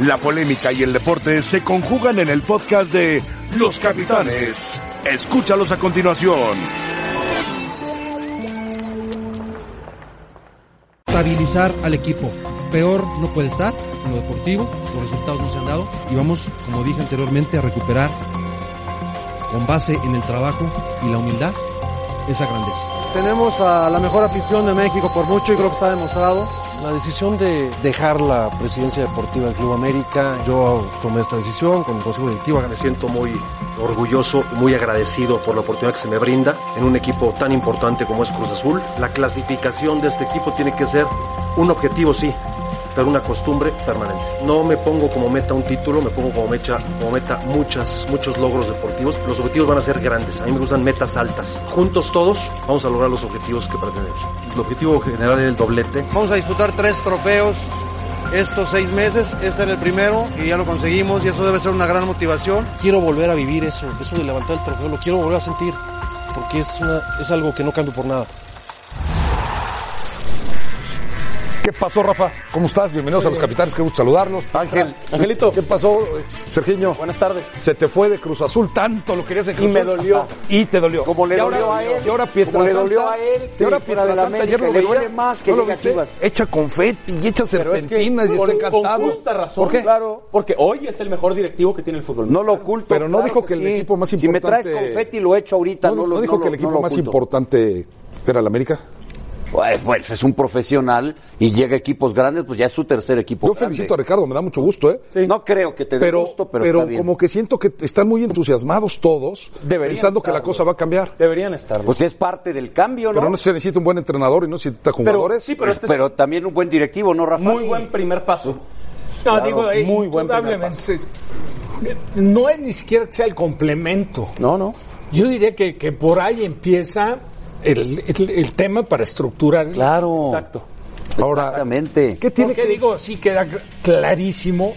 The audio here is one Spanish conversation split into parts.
La polémica y el deporte se conjugan en el podcast de Los Capitanes. Escúchalos a continuación. Estabilizar al equipo. Peor no puede estar en lo deportivo, los resultados no se han dado y vamos, como dije anteriormente, a recuperar con base en el trabajo y la humildad esa grandeza. Tenemos a la mejor afición de México por mucho y creo que está demostrado. La decisión de dejar la presidencia deportiva del Club América, yo tomé esta decisión con el Consejo Directivo. Me siento muy orgulloso y muy agradecido por la oportunidad que se me brinda en un equipo tan importante como es Cruz Azul. La clasificación de este equipo tiene que ser un objetivo, sí, pero una costumbre permanente. No me pongo como meta un título, me pongo como meta, como meta muchas, muchos logros deportivos. Los objetivos van a ser grandes. A mí me gustan metas altas. Juntos todos vamos a lograr los objetivos que pretendemos. El objetivo general es el doblete. Vamos a disputar tres trofeos estos seis meses. Este era el primero y ya lo conseguimos y eso debe ser una gran motivación. Quiero volver a vivir eso, eso de levantar el trofeo, lo quiero volver a sentir porque es, una, es algo que no cambio por nada. ¿Qué pasó, Rafa? ¿Cómo estás? Bienvenidos a los capitanes, qué gusto saludarlos. Ángel. Angelito. ¿Qué pasó, Sergiño? Buenas tardes. Se te fue de Cruz Azul tanto, lo querías en Cruz Y me Azul. dolió. Y te dolió. Como le dolió a él. Y ahora Como le dolió a él, Y ahora fuera de la ayer lo le duele más que ¿No. Echa confeti y echa Pero es que serpentinas y con, está con encantado. justa razón, ¿Por qué? claro. Porque hoy es el mejor directivo que tiene el fútbol. No lo oculto. Pero no dijo que el equipo más Si me traes importante- confeti, lo echo ahorita. ¿No, lo- no dijo que el equipo más importante era el América? Pues, es un profesional y llega a equipos grandes, pues ya es su tercer equipo. Yo grande. felicito a Ricardo, me da mucho gusto, ¿eh? No creo que te dé Pero, gusto, pero, pero está bien. como que siento que están muy entusiasmados todos, Deberían pensando que la cosa va a cambiar. Deberían estar. Pues es parte del cambio, ¿no? Pero no se necesita un buen entrenador y no se necesita jugadores. sí, pero este es Pero también un buen directivo, ¿no, Rafa? muy buen primer paso. No, digo, eh, muy buen primer indudablemente, No es ni siquiera que sea el complemento. No, no. Yo diría que, que por ahí empieza el, el- el tema para estructurar. el- Claro. Exacto. Ahora, Exactamente. ¿qué tiene Porque que digo, sí queda cl- clarísimo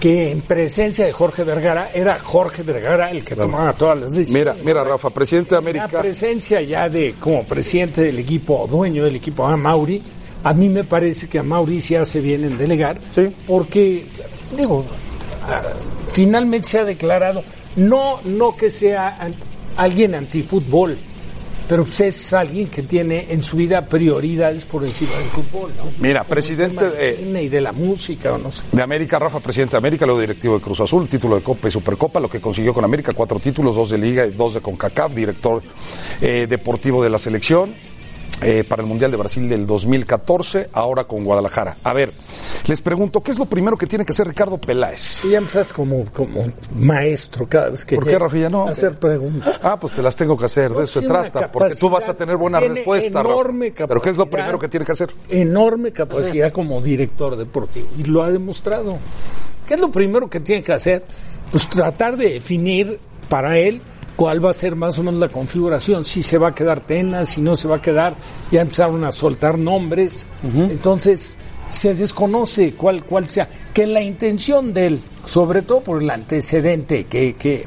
que en presencia de Jorge Vergara era Jorge Vergara el que tomaba todas las decisiones. Mira, mira, Rafa, presidente de La América. presencia ya de como presidente del equipo, o dueño del equipo, a Mauri, a mí me parece que a Mauri sí hace bien en delegar, Sí. porque, digo, ah, finalmente se ha declarado, no, no que sea alguien antifútbol, pero pues es alguien que tiene en su vida prioridades por encima del fútbol. ¿no? Mira, Como presidente del de- cine y de la música, o no sé. De América, Rafa, presidente de América, luego directivo de Cruz Azul, título de Copa y Supercopa, lo que consiguió con América, cuatro títulos, dos de Liga y dos de CONCACAF, director eh, deportivo de la selección eh, para el Mundial de Brasil del 2014, ahora con Guadalajara. A ver, les pregunto, ¿qué es lo primero que tiene que hacer Ricardo Peláez? Y ya empezaste como, como maestro cada vez que ¿Por qué, Rafa? Ya no. hacer preguntas. Ah, pues te las tengo que hacer, de eso se una trata, porque tú vas a tener buena tiene respuesta, Rafa. enorme Pero ¿qué es lo primero que tiene que hacer? enorme capacidad como director deportivo y lo ha demostrado. ¿Qué es lo primero que tiene que hacer? Pues tratar de definir para él cuál va a ser más o menos la configuración, si se va a quedar Tena, si no se va a quedar, ya empezaron a soltar nombres, entonces se desconoce cuál, cuál sea, que la intención de él, sobre todo por el antecedente que, que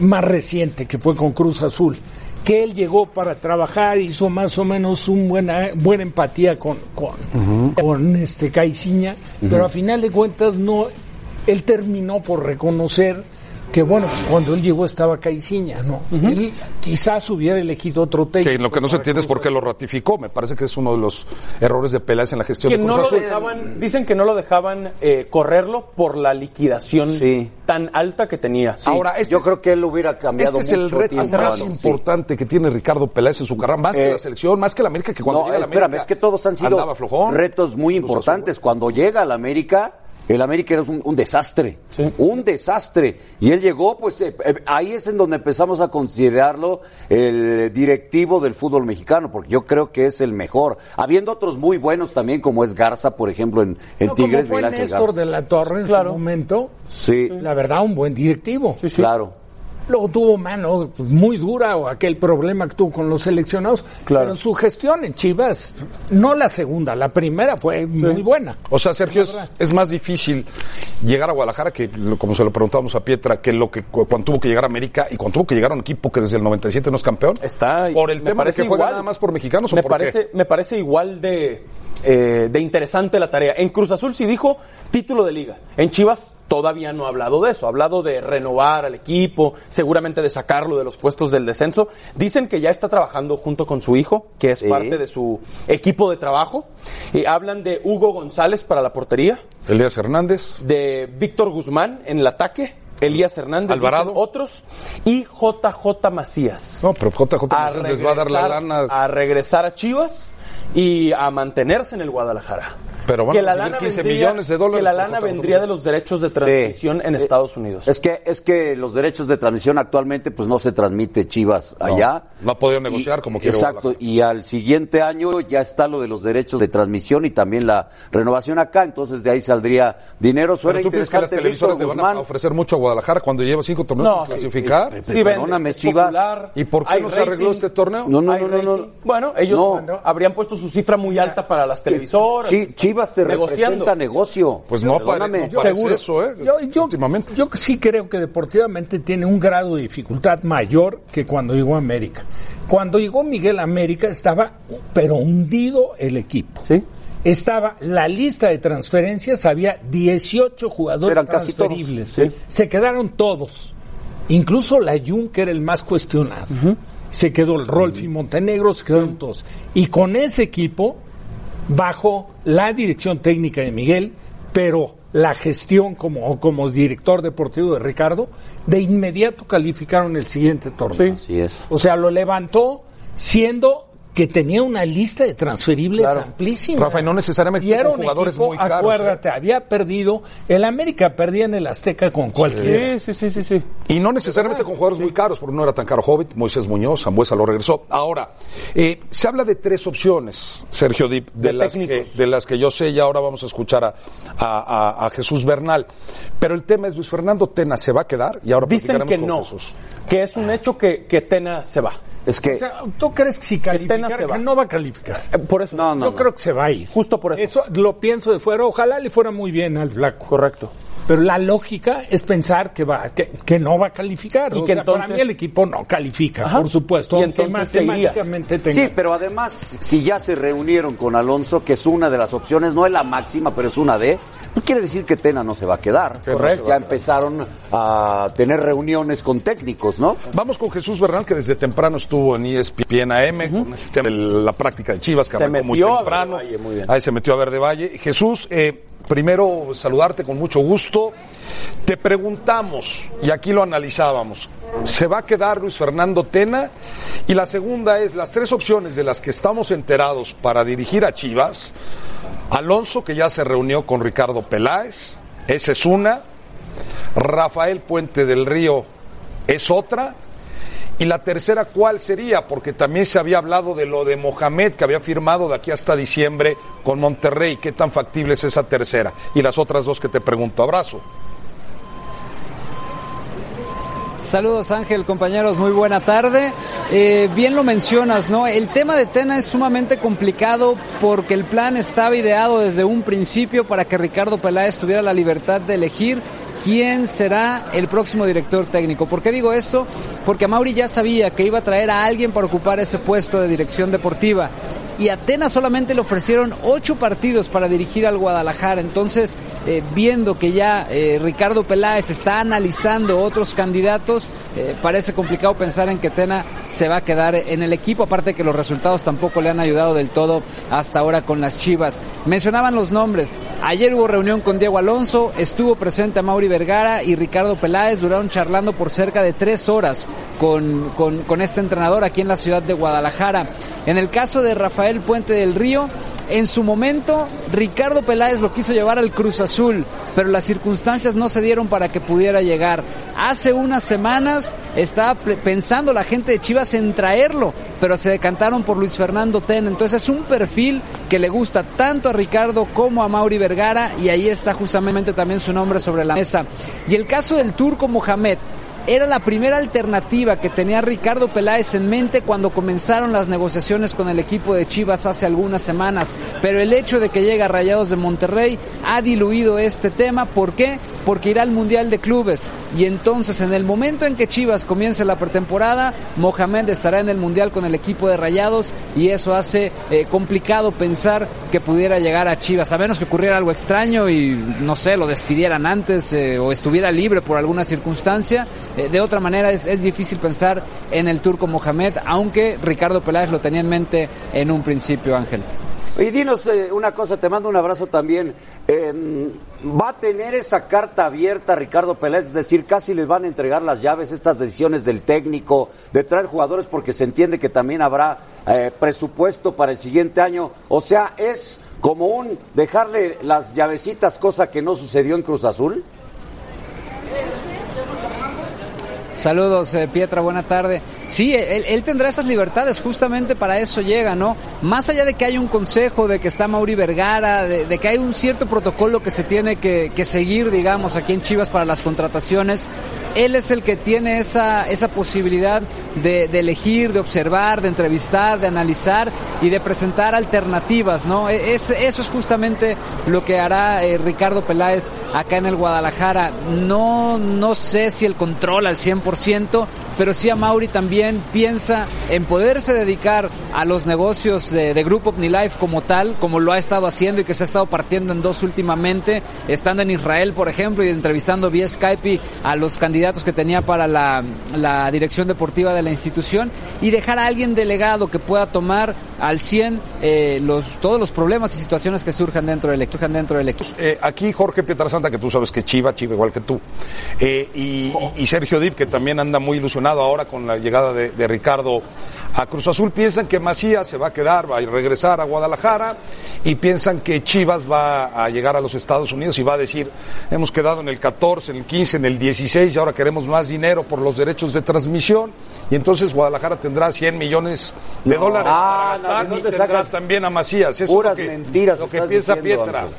más reciente que fue con Cruz Azul, que él llegó para trabajar, hizo más o menos un buena, buena empatía con, con, con este Caiciña, pero a final de cuentas no, él terminó por reconocer que bueno, cuando él llegó estaba Caiciña, ¿no? Él quizás hubiera elegido otro técnico. Que lo que no se entiende es por qué lo ratificó. Me parece que es uno de los errores de Peláez en la gestión Que de no Cruz lo Azul. dejaban, dicen que no lo dejaban eh, correrlo por la liquidación Sí. tan alta que tenía. Ahora, este Yo es- creo que él hubiera cambiado Este es el mucho reto tiempo más sí. importante que tiene Ricardo Peláez en su carrera, más que Eh, la selección, más que la América, que cuando no, llega a la espérame, América es que todos han sido andaba flojón. retos muy Azul. importantes. Cuando llega a la América, el América era un, un desastre, un desastre. Y él llegó, pues eh, eh, ahí es en donde empezamos a considerarlo el directivo del fútbol mexicano, porque yo creo que es el mejor. Habiendo otros muy buenos también, como es Garza, por ejemplo, en, en No, como Tigres, fue Miguel Ángel Néstor Garza. de la Torre en Claro. su momento, Sí, la verdad, un buen directivo. claro. Luego tuvo mano muy dura o aquel problema que tuvo con los seleccionados. Claro. Pero su gestión en Chivas, no la segunda, la primera fue muy buena. O sea, Sergio, es, es más difícil llegar a Guadalajara que, lo- como se lo preguntábamos a Pietra, que lo que cu- cuando tuvo que llegar a América y cuando tuvo que llegar a un equipo que desde el 97 no es campeón. Está, por el me tema de parece que juega igual. nada más por mexicanos o me por parece, Me parece igual de, eh, de interesante la tarea. En Cruz Azul sí dijo título de liga. En Chivas todavía no ha hablado de eso. Ha hablado de renovar al equipo, seguramente de sacarlo de los puestos del descenso. Dicen que ya está trabajando junto con su hijo, que es Sí. parte de su equipo de trabajo. Y hablan de Hugo González para la portería. Elías Hernández. de Víctor Guzmán en el ataque. Elías Hernández, Alvarado. otros, y JJ Macías No, pero JJ Macías les va a dar la lana. a regresar a Chivas y a mantenerse en el Guadalajara. Pero van a recibir 15 millones de dólares Que la lana JJ vendría de los derechos de transmisión en Eh, Estados Unidos. Es que, es que los derechos de transmisión actualmente pues no se transmite Chivas allá. no ha podido negociar Y- como quiere Exacto, y al siguiente año ya está lo de los derechos de transmisión y también la renovación acá, entonces de ahí saldría dinero. Suena Pero tú piensas que las televisoras le Víctor van a Guzmán. ofrecer mucho a Guadalajara cuando lleva cinco torneos No, sin sí, clasificar. sí, Sí, perdóname, es Chivas. popular, ¿Y por qué no se arregló este torneo? No, no, no, no, no. Bueno, ellos No. ¿no? habrían puesto su cifra muy alta para las televisoras. Chi- Chivas te negociando. representa negocio. Pues no, Perdóname. no Seguro. eso, ¿eh? Yo, yo, Últimamente. yo sí creo que deportivamente tiene un grado de dificultad mayor que cuando llegó a América. Cuando llegó Miguel a América estaba, pero hundido el equipo. Sí. Estaba la lista de transferencias, había 18 jugadores Eran casi todos, transferibles. sí. Se quedaron todos. Incluso la Jun, que era el más cuestionado. Se quedó el Rolfi Montenegro, se quedaron todos. Y con ese equipo, bajo la dirección técnica de Miguel, pero la gestión como, como director deportivo de Ricardo, de inmediato calificaron el siguiente torneo. Así es. O sea, lo levantó siendo que tenía una lista de transferibles Claro. amplísima. Rafa, y no necesariamente Y era con un jugadores equipo, muy caros, Acuérdate, había perdido, el América perdía en el Azteca con cualquiera. Sí, sí, sí, sí, sí. Y no necesariamente con jugadores muy caros, porque no era tan caro Hobbit, Moisés Muñoz, Zambuesa lo regresó. Ahora, eh, se habla de tres opciones, Sergio Dip, de, De las que, de las que yo sé y ahora vamos a escuchar a, a- a- a Jesús Bernal. Pero el tema es, Luis Fernando Tena se va a quedar y ahora Dicen que con no, Jesús. que es un hecho que, que Tena se va. Es que O sea, ¿tú crees que si calificara, se va. que no va a calificar? Eh, Por eso. No, no. Yo creo que se va a ir. Justo por eso. Eso lo pienso de fuera. Ojalá le fuera muy bien al flaco. Correcto. Pero la lógica es pensar que va que, que no va a calificar. Y O que sea, para mí el equipo no califica, Ajá. por supuesto. Y entonces matemáticamente tenga. Sí, pero además, si ya se reunieron con Alonso, que es una de las opciones, no es la máxima, pero es una de, no quiere decir que Tena no se va a quedar. A Ya empezaron a tener reuniones con técnicos, ¿no? Vamos con Jesús Bernal, que desde temprano estuvo en ESPN AM, con el tema de la práctica de Chivas, que Se arrancó muy metió a temprano. Verde Valle, muy bien. Ahí se metió a Verde Valle. Jesús, eh, primero saludarte con mucho gusto. Te preguntamos, y aquí lo analizábamos, ¿se va a quedar Luis Fernando Tena? Y la segunda es, las tres opciones de las que estamos enterados para dirigir a Chivas, Alonso, que ya se reunió con Ricardo Peláez, esa es una, Rafael Puente del Río es otra, y la tercera, ¿cuál sería? Porque también se había hablado de lo de Mohamed, que había firmado de aquí hasta diciembre con Monterrey. ¿Qué tan factible es esa tercera? Y las otras dos que te pregunto. Abrazo. Saludos Ángel, compañeros, muy buena tarde. Eh, bien lo mencionas, ¿no? El tema de Tena es sumamente complicado porque el plan estaba ideado desde un principio para que Ricardo Peláez tuviera la libertad de elegir quién será el próximo director técnico. ¿Por qué digo esto? Porque Mauri ya sabía que iba a traer a alguien para ocupar ese puesto de dirección deportiva. Y a Tena solamente le ofrecieron ocho partidos para dirigir al Guadalajara. Entonces, eh, viendo que ya eh, Ricardo Peláez está analizando otros candidatos, eh, parece complicado pensar en que Tena se va a quedar en el equipo. Aparte que los resultados tampoco le han ayudado del todo hasta ahora con las Chivas. Mencionaban los nombres. Ayer hubo reunión con Diego Alonso, estuvo presente a Mauri Vergara y Ricardo Peláez. Duraron charlando por cerca de tres horas con, con, con este entrenador aquí en la ciudad de Guadalajara. En el caso de Rafael Puente del Río, en su momento Ricardo Peláez lo quiso llevar al Cruz Azul, pero las circunstancias no se dieron para que pudiera llegar. Hace unas semanas estaba pensando la gente de Chivas en traerlo, pero se decantaron por Luis Fernando Ten. Entonces es un perfil que le gusta tanto a Ricardo como a Mauri Vergara y ahí está justamente también su nombre sobre la mesa. Y el caso del turco Mohamed, era la primera alternativa que tenía Ricardo Peláez en mente cuando comenzaron las negociaciones con el equipo de Chivas hace algunas semanas. Pero el hecho de que llega Rayados de Monterrey ha diluido este tema. ¿Por qué? Porque irá al Mundial de Clubes. Y entonces, en el momento en que Chivas comience la pretemporada, Mohamed estará en el Mundial con el equipo de Rayados y eso hace eh, complicado pensar que pudiera llegar a Chivas, a menos que ocurriera algo extraño y no sé, lo despidieran antes eh, o estuviera libre por alguna circunstancia. Eh, de otra manera es, es difícil pensar en el turco Mohamed, aunque Ricardo Peláez lo tenía en mente en un principio, Ángel. Y dinos eh, una cosa, te mando un abrazo también. Eh, ¿Va a tener esa carta abierta Ricardo Peláez? Es decir, casi les van a entregar las llaves, estas decisiones del técnico, de traer jugadores, porque se entiende que también habrá eh, presupuesto para el siguiente año. O sea, es como un dejarle las llavecitas, cosa que no sucedió en Cruz Azul. Saludos, eh, Pietra, buena tarde. Sí, él, él, tendrá esas libertades, justamente para eso llega, ¿no? Más allá de que hay un consejo, de que está Mauri Vergara, de, de que hay un cierto protocolo que se tiene que, seguir, digamos, aquí en Chivas para las contrataciones, él es el que tiene esa, esa posibilidad de, de elegir, de observar, de entrevistar, de analizar y de presentar alternativas, ¿no? E, Es, eso es justamente lo que hará eh, Ricardo Peláez acá en el Guadalajara. No, no sé si el control al 100%, pero sí a Mauri también piensa en poderse dedicar a los negocios de, de Grupo OmniLife como tal, como lo ha estado haciendo y que se ha estado partiendo en dos últimamente, estando en Israel, por ejemplo, y entrevistando vía Skype a los candidatos que tenía para la dirección deportiva de la institución y dejar a alguien delegado que pueda tomar al 100 eh, los, todos los problemas y situaciones que surjan dentro del, surjan dentro del equipo. Eh, aquí Jorge Pietrasanta, que tú sabes que Chiva, Chiva igual que tú, eh, y, y, Sergio Dip, que también anda muy ilusionado ahora con la llegada de, de, Ricardo a Cruz Azul, piensan que Macías se va a quedar, va a regresar a Guadalajara y piensan que Chivas va a llegar a los Estados Unidos y va a decir, hemos quedado en el 14, en el 15, en el 16 y ahora queremos más dinero por los derechos de transmisión y entonces Guadalajara tendrá 100 millones de no, dólares ah, para gastar no, y tendrá también a Macías. Eso puras es lo que, mentiras lo que piensa diciendo, Pietra. Ángel.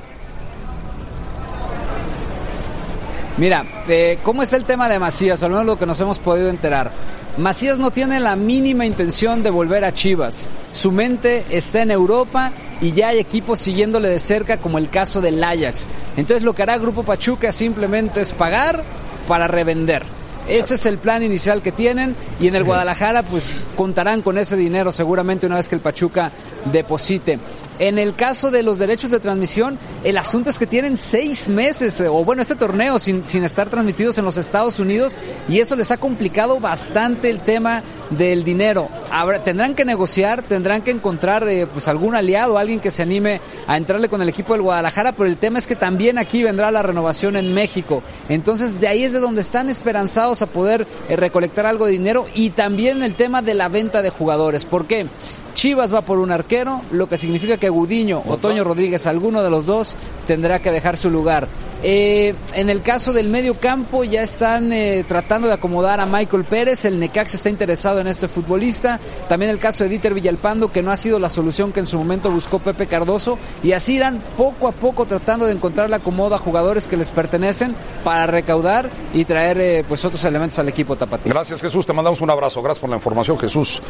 Mira, eh, ¿cómo es el tema de Macías? Al menos lo que nos hemos podido enterar. Macías no tiene la mínima intención de volver a Chivas. Su mente está en Europa y ya hay equipos siguiéndole de cerca como el caso del Ajax. Entonces lo que hará Grupo Pachuca simplemente es pagar para revender. Ese es el plan inicial que tienen y en el Guadalajara pues contarán con ese dinero seguramente una vez que el Pachuca deposite. En el caso de los derechos de transmisión, el asunto es que tienen seis meses, o bueno, este torneo sin, estar transmitidos en los Estados Unidos y eso les ha complicado bastante el tema del dinero. Tendrán que negociar, tendrán que encontrar eh, pues algún aliado, alguien que se anime a entrarle con el equipo del Guadalajara, pero el tema es que también aquí vendrá la renovación en México. Entonces de ahí es de donde están esperanzados a poder eh, recolectar algo de dinero y también el tema de la venta de jugadores. ¿Por qué? Chivas va por un arquero, lo que significa que Gudiño o Toño Rodríguez, alguno de los dos, tendrá que dejar su lugar. Eh, en el caso del medio campo ya están eh, tratando de acomodar a Michael Pérez, el Necax está interesado en este futbolista, también el caso de Dieter Villalpando que no ha sido la solución que en su momento buscó Pepe Cardoso y así irán poco a poco tratando de encontrar la acomodo a jugadores que les pertenecen para recaudar y traer eh, pues otros elementos al equipo tapatío. Gracias Jesús, te mandamos un abrazo, gracias por la información Jesús,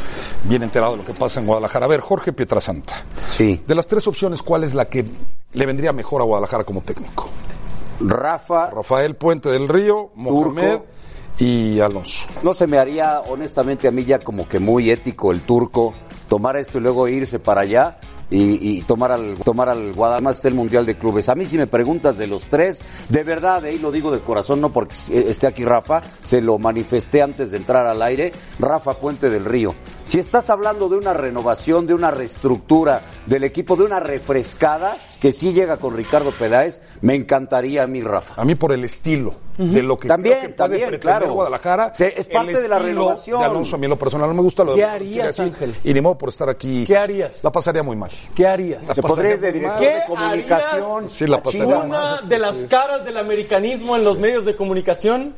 bien enterado de lo que pasa en Guadalajara. A ver, Jorge Pietrasanta, sí. de las tres opciones, ¿cuál es la que le vendría mejor a Guadalajara como técnico? Rafa, Rafael Puente del Río, Mohamed Turco. y Alonso. No se me haría honestamente a mí ya como que muy ético el turco tomar esto y luego irse para allá y, y tomar al tomar al Guadalajara el Mundial de Clubes. A mí si me preguntas de los tres, de verdad, ahí lo digo de corazón, no porque esté aquí Rafa, se lo manifesté antes de entrar al aire, Rafa Puente del Río. Si estás hablando de una renovación, de una reestructura del equipo, de una refrescada, que sí llega con Ricardo Peláez, me encantaría a mí, Rafa. A mí por el estilo uh -huh. de lo que también, creo que puede también, pretender claro. Guadalajara. Sí, es parte de la renovación. De Alonso, a mí en lo personal no me gusta lo ¿Qué de harías, Ángel? Y ni modo por estar aquí. ¿Qué harías? La pasaría muy mal. ¿Qué harías? La Se podría de director ¿Qué de comunicación. Sí, la pasaría Una mal. de las caras del americanismo en los medios de comunicación.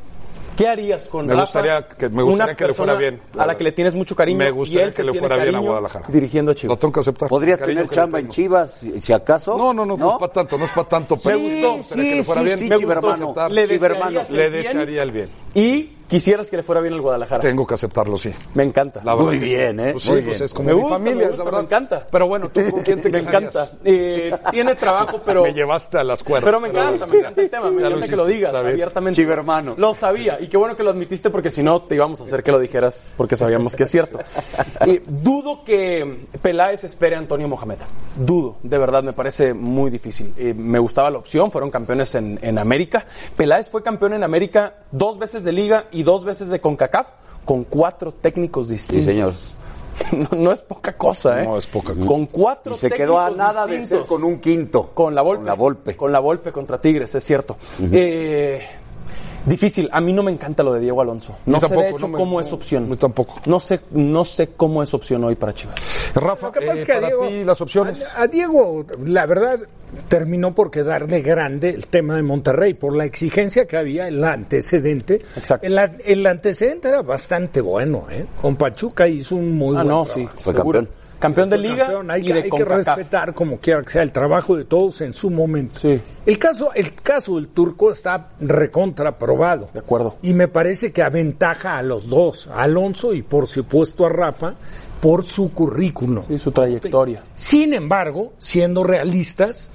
¿Qué harías con me Rafa? gustaría que me gustaría una que le fuera bien a la que le tienes mucho cariño me gustaría y él que le tiene fuera bien a Guadalajara. dirigiendo a Chivas lo tengo que aceptar. Podrías tener que chamba le en. Chivas si, si acaso no no no no, es para tanto no es para tanto pero Sí, me gustaría que le sí, fuera sí, bien. sí, me gustó. Le el le desearía el bien. y quisieras que le fuera bien al Guadalajara. Tengo que aceptarlo, sí. Me encanta. La verdad Muy bien, ¿eh? Pues sí, Muy pues bien. es como Me mi gusta, familia, me es gusta, la verdad. me encanta. Pero bueno, ¿tú con quién te Me encanta. Eh, tiene trabajo, pero... Me llevaste a las cuerdas. Pero me encanta, me encanta el tema, me encanta que lo digas abiertamente. Chivermanos. Lo sabía, y qué bueno que lo admitiste porque si no te íbamos a hacer que lo dijeras porque sabíamos que es cierto. Y dudo que Peláez espere a Antonio Mohamed. Dudo, de verdad, me parece muy difícil. Eh, me gustaba la opción, fueron campeones en, en América. Peláez fue campeón en América dos veces de Liga y dos veces de CONCACAF con cuatro técnicos distintos. señor. No, no es poca cosa, ¿eh? No, es poca cosa. Con cuatro Y se quedó a nada de ser distintos. con un quinto. Con la Volpe. Con la Volpe. Con la Volpe contra Tigres, es cierto. Eh, difícil. A mí no me encanta lo de Diego Alonso. No sé tampoco, de hecho no me- cómo no, es opción. mí tampoco. No sé, no sé cómo es opción hoy para Chivas. Rafa, Lo que pasa eh, es que a para Diego- ti las opciones. A, a Diego, la verdad, terminó por quedarle grande el tema de Monterrey, por la exigencia que había, el antecedente. Exacto. El, el antecedente era bastante bueno, ¿eh? Con Pachuca hizo un muy Ah, buen no, trabajo. sí. Fue seguro. campeón. Campeón de Liga campeón. Hay, y que- de hay que respetar como quiera que sea el trabajo de todos en su momento. Sí. El caso, el caso del turco está recontraprobado. De acuerdo. Y me parece que aventaja a los dos, a Alonso y por supuesto a Rafa, por su currículum. Sí, su trayectoria. Sin embargo, siendo realistas,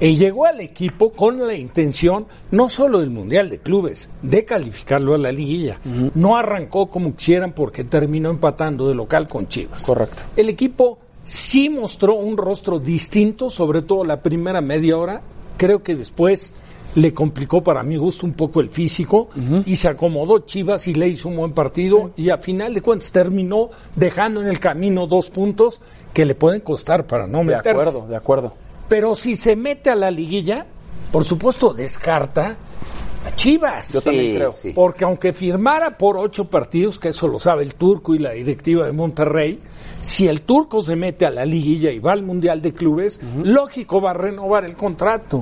eh, llegó al equipo con la intención no solo del Mundial de Clubes, de calificarlo a la liguilla. No arrancó como quisieran porque terminó empatando de local con Chivas. Correcto. El equipo sí mostró un rostro distinto, sobre todo la primera media hora. Creo que después le complicó para mi gusto un poco el físico y se acomodó Chivas y le hizo un buen partido y a final de cuentas terminó dejando en el camino dos puntos que le pueden costar para no De meterse. acuerdo, de acuerdo. Pero si se mete a la liguilla, por supuesto descarta a Chivas. Yo también creo. sí. Porque aunque firmara por ocho partidos, que eso lo sabe el turco y la directiva de Monterrey, si el turco se mete a la liguilla y va al Mundial de Clubes, lógico va a renovar el contrato.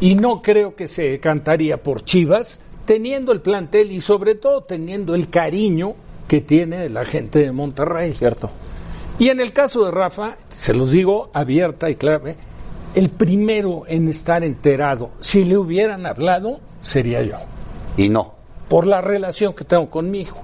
Y no creo que se cantaría por Chivas, teniendo el plantel y sobre todo teniendo el cariño que tiene la gente de Monterrey. Cierto. Y en el caso de Rafa, se los digo abierta y clara, el primero en estar enterado, si le hubieran hablado, sería yo, Y no. por la relación que tengo con mi hijo.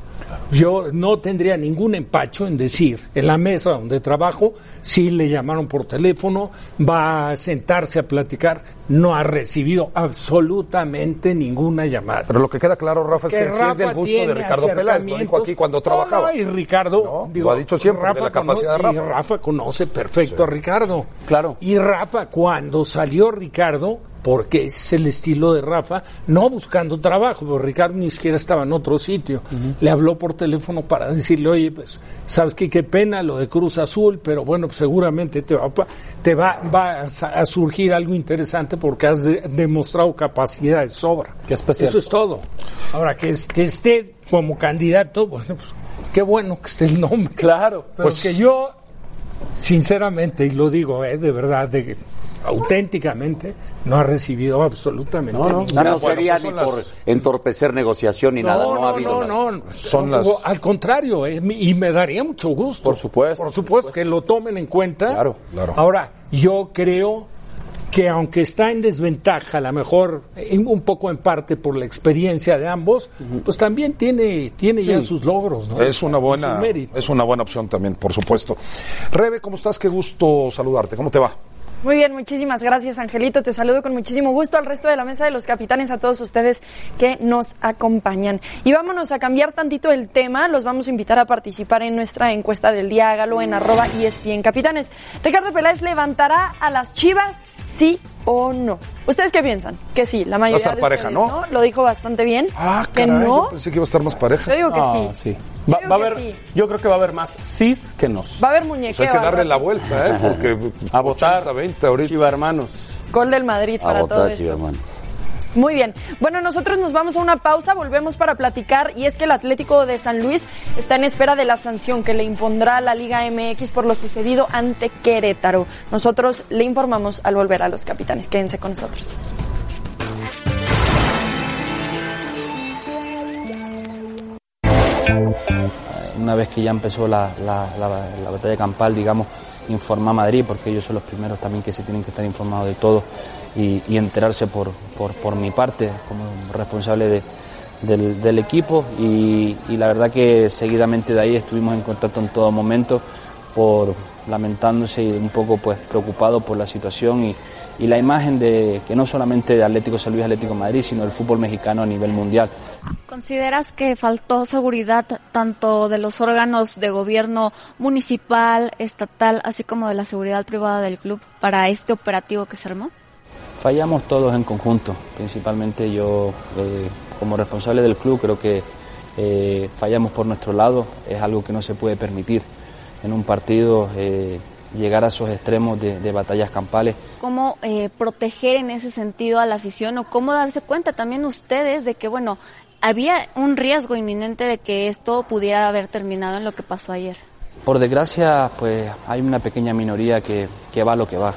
Yo no tendría ningún empacho en decir, en la mesa donde trabajo, si le llamaron por teléfono, va a sentarse a platicar, no ha recibido absolutamente ninguna llamada. Pero lo que queda claro, Rafa, es que, sí es del gusto de Ricardo Peláez. Lo dijo aquí cuando trabajaba. y Ricardo, No, digo, lo ha dicho siempre, de la capacidad de cono- y Rafa. Rafa conoce perfecto a Ricardo. Claro. Y Rafa, cuando salió Ricardo, porque es el estilo de Rafa, no buscando trabajo, pero Ricardo ni siquiera estaba en otro sitio. Le habló por teléfono para decirle, oye, pues, sabes qué, qué pena lo de Cruz Azul, pero bueno, pues, seguramente te va, pa- te va, va a, surgir algo interesante porque has de- demostrado capacidad de sobra. Qué especial. Eso es todo. Ahora, que, es- que esté como candidato, bueno, pues qué bueno que esté el nombre. Claro. Pero Pues- que yo, sinceramente, y lo digo eh, de verdad, de, auténticamente, no ha recibido absolutamente No, no. ninguna- No, sería ni las- por entorpecer negociación ni nada. No, ha habido no, nada. no, Son no, las- Al contrario, eh, y me daría mucho gusto. Por supuesto, Por supuesto, que lo tomen en cuenta. Claro, claro. Ahora, yo creo que aunque está en desventaja, a lo mejor un poco en parte por la experiencia de ambos, pues también tiene, tiene ya sus logros, ¿no? Es una buena, es una buena opción también, por supuesto. Rebe, ¿cómo estás? Qué gusto saludarte. ¿Cómo te va? Muy bien, muchísimas gracias Angelito. Te saludo con muchísimo gusto al resto de la mesa de los capitanes, a todos ustedes que nos acompañan. Y vámonos a cambiar tantito el tema. Los vamos a invitar a participar en nuestra encuesta del día. Hágalo en arroba ESPN Capitanes. Ricardo Peláez levantará a las chivas, sí o no. ¿Ustedes qué piensan? Que sí, la mayoría estar de pareja, ustedes, ¿no? Lo dijo bastante bien. Ah, que caray, no. yo pensé que iba a estar más pareja. Yo digo que Ah, sí. sí. Va, va a haber, sí. yo creo que va a haber más cis que nos. Va a haber Pues muñequeo. hay que darle la vuelta, ¿eh? Porque A votar. 80-20 ahorita. Chiva hermanos. Gol del Madrid A para todo votar, esto. Muy bien. Bueno, nosotros nos vamos a una pausa, volvemos para platicar y es que el Atlético de San Luis está en espera de la sanción que le impondrá la Liga MX por lo sucedido ante Querétaro. Nosotros le informamos al volver a los capitanes. Quédense con nosotros. una vez que ya empezó la- la batalla campal, digamos, informa a Madrid, porque ellos son los primeros también que se tienen que estar informados de todo y, enterarse por, por, por mi parte, como responsable de, del, equipo y, y la verdad que seguidamente de ahí estuvimos en contacto en todo momento por lamentándose y un poco pues preocupado por la situación y, y la imagen de que no solamente de Atlético San Luis, Atlético Madrid, sino del fútbol mexicano a nivel mundial. ¿Consideras que faltó seguridad tanto de los órganos de gobierno municipal, estatal, así como de la seguridad privada del club para este operativo que se armó? Fallamos todos en conjunto, principalmente yo eh, como responsable del club creo que eh, fallamos por nuestro lado, es algo que no se puede permitir en un partido. Eh, llegar a esos extremos de, de batallas campales. ¿Cómo proteger en ese sentido a la afición o cómo darse cuenta también ustedes de que, bueno, había un riesgo inminente de que esto pudiera haber terminado en lo que pasó ayer? Por desgracia, pues hay una pequeña minoría que, que va lo que va.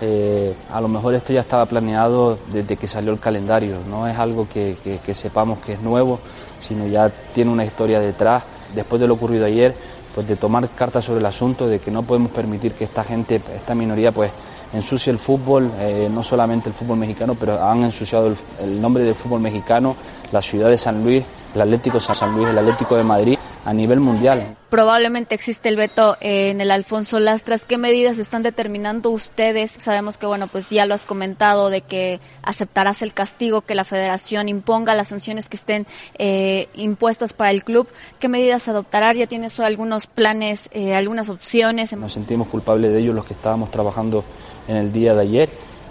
Eh, a lo mejor esto ya estaba planeado desde que salió el calendario, no es algo que, sepamos que es nuevo, sino ya tiene una historia detrás. Después de lo ocurrido ayer, pues de tomar cartas sobre el asunto, de que no podemos permitir que esta gente, esta minoría, pues ensucie el fútbol, eh, no solamente el fútbol mexicano, pero han ensuciado el, el, nombre del fútbol mexicano, la ciudad de San Luis, el Atlético San Luis, el Atlético de Madrid a nivel mundial. Probablemente existe el veto eh, en el Alfonso Lastras. ¿Qué medidas están determinando ustedes? Sabemos que, bueno, pues ya lo has comentado de que aceptarás el castigo que la federación imponga, las sanciones que estén eh, impuestas para el club. ¿Qué medidas adoptará? ¿Ya tienes algunos planes, eh, algunas opciones? Nos sentimos culpables de ellos los que estábamos trabajando en el día de ayer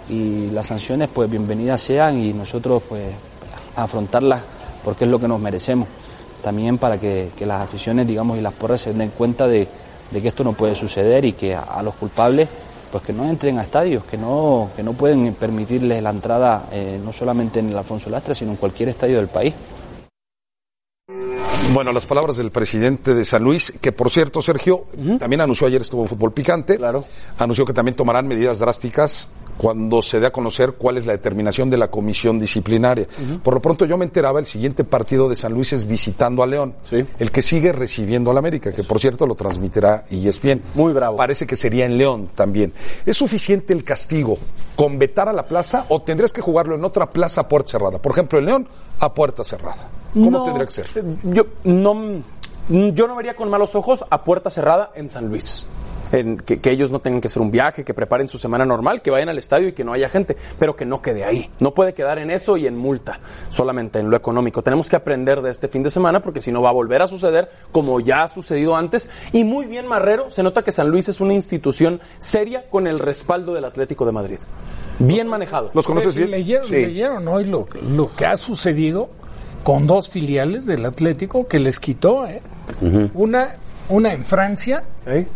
y las sanciones, pues bienvenidas sean y nosotros, pues, afrontarlas porque es lo que nos merecemos también para que, que, las aficiones, digamos, y las porras se den cuenta de, de que esto no puede suceder y que a, a, los culpables, pues que no entren a estadios, que no, que no pueden permitirles la entrada eh, no solamente en el Alfonso Lastra, sino en cualquier estadio del país. Bueno, las palabras del presidente de San Luis, que por cierto, Sergio, uh -huh. también anunció ayer estuvo en fútbol picante, claro. anunció que también tomarán medidas drásticas cuando se dé a conocer cuál es la determinación de la comisión disciplinaria. Uh -huh. Por lo pronto yo me enteraba, el siguiente partido de San Luis es visitando a León, sí. el que sigue recibiendo a la América, que por cierto lo transmitirá y es bien. Muy bravo. Parece que sería en León también. ¿Es suficiente el castigo con vetar a la plaza o tendrías que jugarlo en otra plaza a puerta cerrada? Por ejemplo, en León a puerta cerrada. ¿Cómo no, tendría que ser? Yo no, yo no vería con malos ojos a puerta cerrada en San Luis. En que, que, ellos no tengan que hacer un viaje, que preparen su semana normal, que vayan al estadio y que no haya gente, pero que no quede ahí. No puede quedar en eso y en multa, solamente en lo económico. Tenemos que aprender de este fin de semana porque si no va a volver a suceder como ya ha sucedido antes. Y muy bien, Marrero, se nota que San Luis es una institución seria con el respaldo del Atlético de Madrid. Bien manejado. ¿Los conoces bien? Leyeron, sí. leyeron hoy lo, lo que ha sucedido con dos filiales del Atlético que les quitó, ¿eh? uh -huh. una, una en Francia, ¿eh?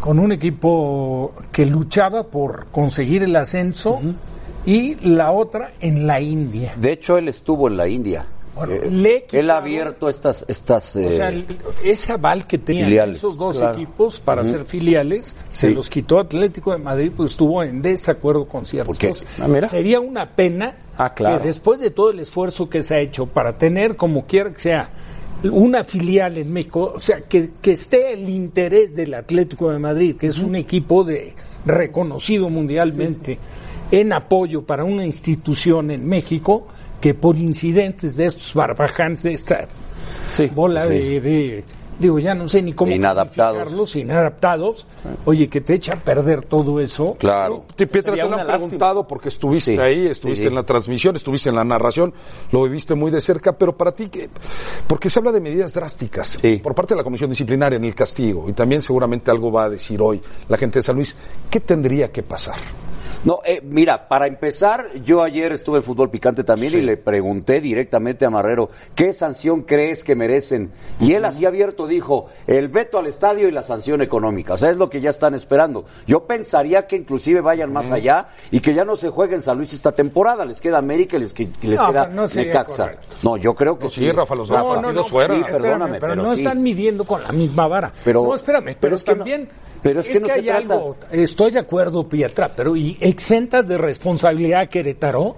Con un equipo que luchaba por conseguir el ascenso, uh -huh. y la otra en la India. De hecho, él estuvo en la India. Bueno, eh, le él ha abierto estas estas o sea, ese aval que tenían filiales, esos dos claro. equipos para uh -huh. ser filiales se los quitó Atlético de Madrid pues estuvo en desacuerdo con ciertos. Ah, sería una pena ah, claro. que después de todo el esfuerzo que se ha hecho para tener como quiera que sea una filial en México, o sea, que, que esté el interés del Atlético de Madrid, que es un equipo de reconocido mundialmente sí, sí. en apoyo para una institución en México, que por incidentes de estos barbajanes, de esta sí, bola de, digo, ya no sé ni cómo inadaptados, inadaptados, oye, que te echa a perder todo eso. Claro. Pietra, te lo han preguntado porque estuviste sí, ahí, estuviste sí, en la transmisión, estuviste en la narración, lo viviste muy de cerca, pero para ti, ¿qué? porque se habla de medidas drásticas por parte de la Comisión Disciplinaria en el castigo, y también seguramente algo va a decir hoy la gente de San Luis, ¿qué tendría que pasar? No, eh, mira, para empezar, yo ayer estuve en fútbol picante también sí. y le pregunté directamente a Marrero, ¿qué sanción crees que merecen? Y él así abierto dijo, el veto al estadio y la sanción económica. O sea, es lo que ya están esperando. Yo pensaría que inclusive vayan más allá y que ya no se juegue en San Luis esta temporada. Les queda América y les, les no, queda no Necaxa. Correcto. No, yo creo que no, sí. sí. Rafa, los no, fuera. Sí, perdóname, pero, pero, no están midiendo con la misma vara. Pero, no, espérame, pero, pero es también... Pero es, es que, no hay trata... algo, estoy de acuerdo, Pietra, pero y exentas de responsabilidad Querétaro,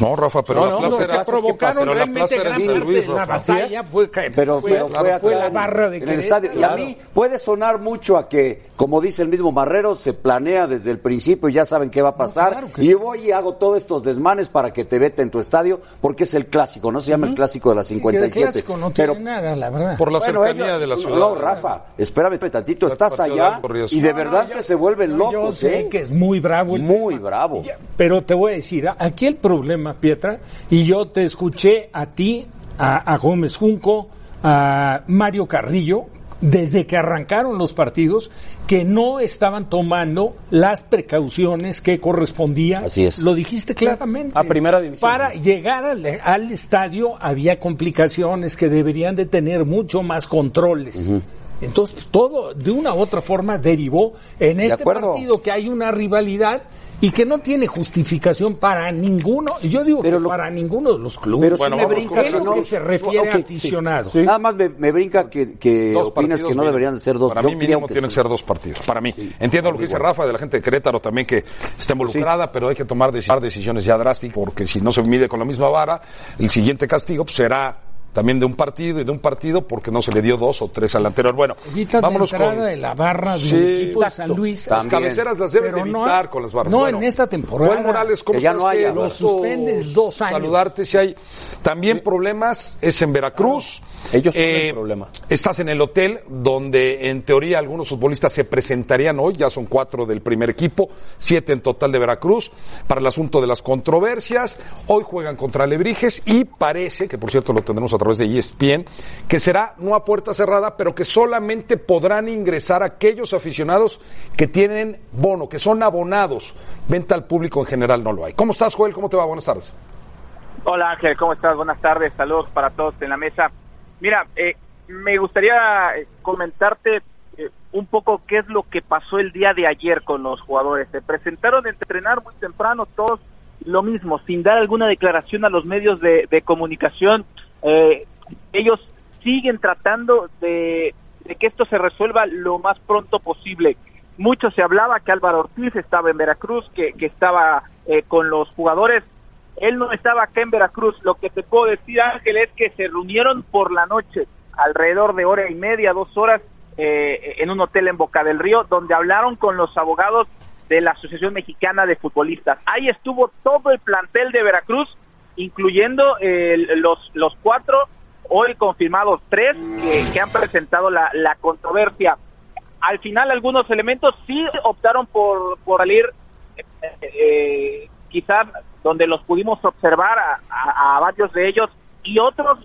No, Rafa, pero No, la no, plaza era, que provocaron pero la realmente plaza era gran parte Luis, de la batalla fue, Pero, fue- pero fue, fue acá la barra de en el estadio. Y a mí puede sonar mucho a que, como dice el mismo Marrero, se planea desde el principio y ya saben qué va a pasar. claro que y sí. voy y hago todos estos desmanes para que te vete en tu estadio, porque es el clásico, no se llama el clásico de la Sí, que de 57. clásico no pero tiene nada, la verdad. Por la Bueno, cercanía ellos- de la ciudad. No, Rafa, espérame tantito, El estás allá y de No, no, verdad yo- que se vuelven no, locos, Yo sé ¿eh? que es muy bravo. el Muy bravo. Pero te voy a decir, aquí el problema, Pietra, y yo te escuché a ti, a, a Gómez Junco, a Mario Carrillo, desde que arrancaron los partidos, que no estaban tomando las precauciones que correspondían. Así es. Lo dijiste claramente. A primera división. Para llegar al, al estadio había complicaciones que deberían de tener mucho más controles. Entonces, todo de una u otra forma derivó en este partido que hay una rivalidad y que no tiene justificación para ninguno, y yo digo Pero que lo- para ninguno de los clubes. Pero Bueno, sí me brinca que no. que se refiere Ok, a sí. aficionados. Nada más me, me brinca que, que Dos opinas que no deberían de ser dos. Para Yo mí mínimo que tienen sí. que ser dos partidos. Para mí. Entiendo lo que dice Rafa de la gente de Querétaro también que está involucrada, pero hay que tomar deci- decisiones ya drásticas porque si no se mide con la misma vara, el siguiente castigo pues, será también de un partido y de un partido porque no se le dio dos o tres al anterior. Bueno, Evitas vámonos la entrada con de la barra del Sí, equipo de. San Luis. las También. cabeceras las deben Pero de no- evitar con las barras. no Bueno, en esta temporada. Joel Morales, ¿cómo Que ya estás? no haya. Lo suspendes dos años. Saludarte si hay también problemas es en Veracruz. Ellos son el problema. Estás en el hotel donde en teoría algunos futbolistas se presentarían hoy, ya son cuatro del primer equipo, siete en total de Veracruz, para el asunto de las controversias. Hoy juegan contra Lebrijes y parece, que por cierto lo tendremos a través de ESPN, que será no a puerta cerrada, pero que solamente podrán ingresar aquellos aficionados que tienen bono, que son abonados. Venta al público en general no lo hay. ¿Cómo estás, Joel? ¿Cómo te va? Buenas tardes. Hola Ángel, ¿cómo estás? Buenas tardes, saludos para todos en la mesa. Mira, eh, me gustaría eh, comentarte eh, un poco qué es lo que pasó el día de ayer con los jugadores. Se presentaron a entrenar muy temprano, todos lo mismo, sin dar alguna declaración a los medios de, comunicación. Eh, ellos siguen tratando de, de que esto se resuelva lo más pronto posible. Mucho se hablaba que Álvaro Ortiz estaba en Veracruz, que, que estaba eh, con los jugadores. Él no estaba acá en Veracruz. Lo que te puedo decir, Ángel, es que se reunieron por la noche, alrededor de hora y media, dos horas, eh, en un hotel en Boca del Río, donde hablaron con los abogados de la Asociación Mexicana de Futbolistas. Ahí estuvo todo el plantel de Veracruz, incluyendo eh, los, los cuatro, hoy confirmados tres, que, han presentado la, la controversia. Al final algunos elementos sí optaron por, por salir, eh, quizás donde los pudimos observar a, varios de ellos, y otros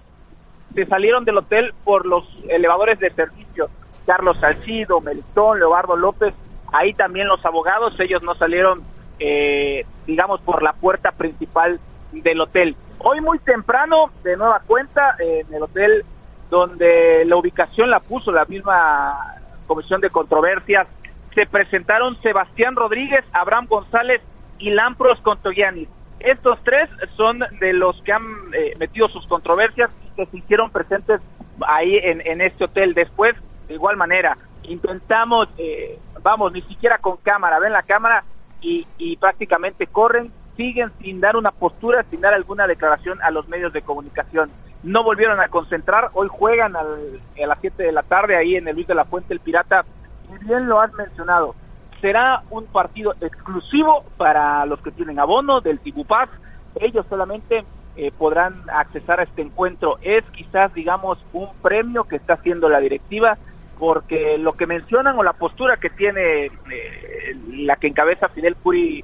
se salieron del hotel por los elevadores de servicio. Carlos Salcido, Melitón, Leobardo López, ahí también los abogados, ellos no salieron, eh, digamos, por la puerta principal del hotel. Hoy muy temprano, de nueva cuenta, en el hotel donde la ubicación la puso la misma Comisión de Controversias, se presentaron Sebastián Rodríguez, Abraham González y Lampros Contogianis. Estos tres son de los que han eh, metido sus controversias que se hicieron presentes ahí en, en este hotel. Después, de igual manera, intentamos, eh, vamos, ni siquiera con cámara, ven la cámara y, y prácticamente corren, siguen sin dar una postura, sin dar alguna declaración a los medios de comunicación. No volvieron a concentrar, hoy juegan al- a las 7 de la tarde ahí en el Luis de la Fuente, el Pirata, y bien lo has mencionado, será un partido exclusivo para los que tienen abono del Tibupaz. Ellos solamente eh, podrán accesar a este encuentro. Es quizás, digamos, un premio que está haciendo la directiva, porque lo que mencionan o la postura que tiene eh, la que encabeza Fidel Curi,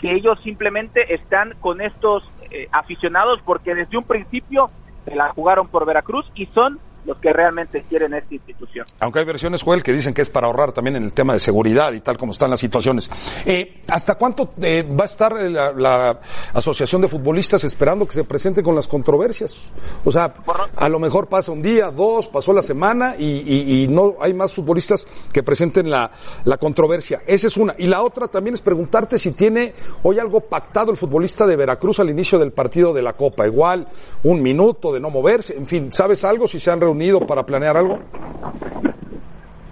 que ellos simplemente están con estos eh, aficionados porque desde un principio se la jugaron por Veracruz y son los que realmente quieren esta institución. Aunque hay versiones, Joel, que dicen que es para ahorrar también en el tema de seguridad y tal como están las situaciones. Eh, ¿Hasta cuánto eh, va a estar la, la Asociación de Futbolistas esperando que se presente con las controversias? O sea, a lo mejor pasa un día, dos, pasó la semana y, y- y no hay más futbolistas que presenten la, la controversia. Esa es una. Y la otra también es preguntarte si tiene hoy algo pactado el futbolista de Veracruz al inicio del partido de la Copa. Igual, un minuto de no moverse. En fin, ¿sabes algo? Si se han reunido para planear algo.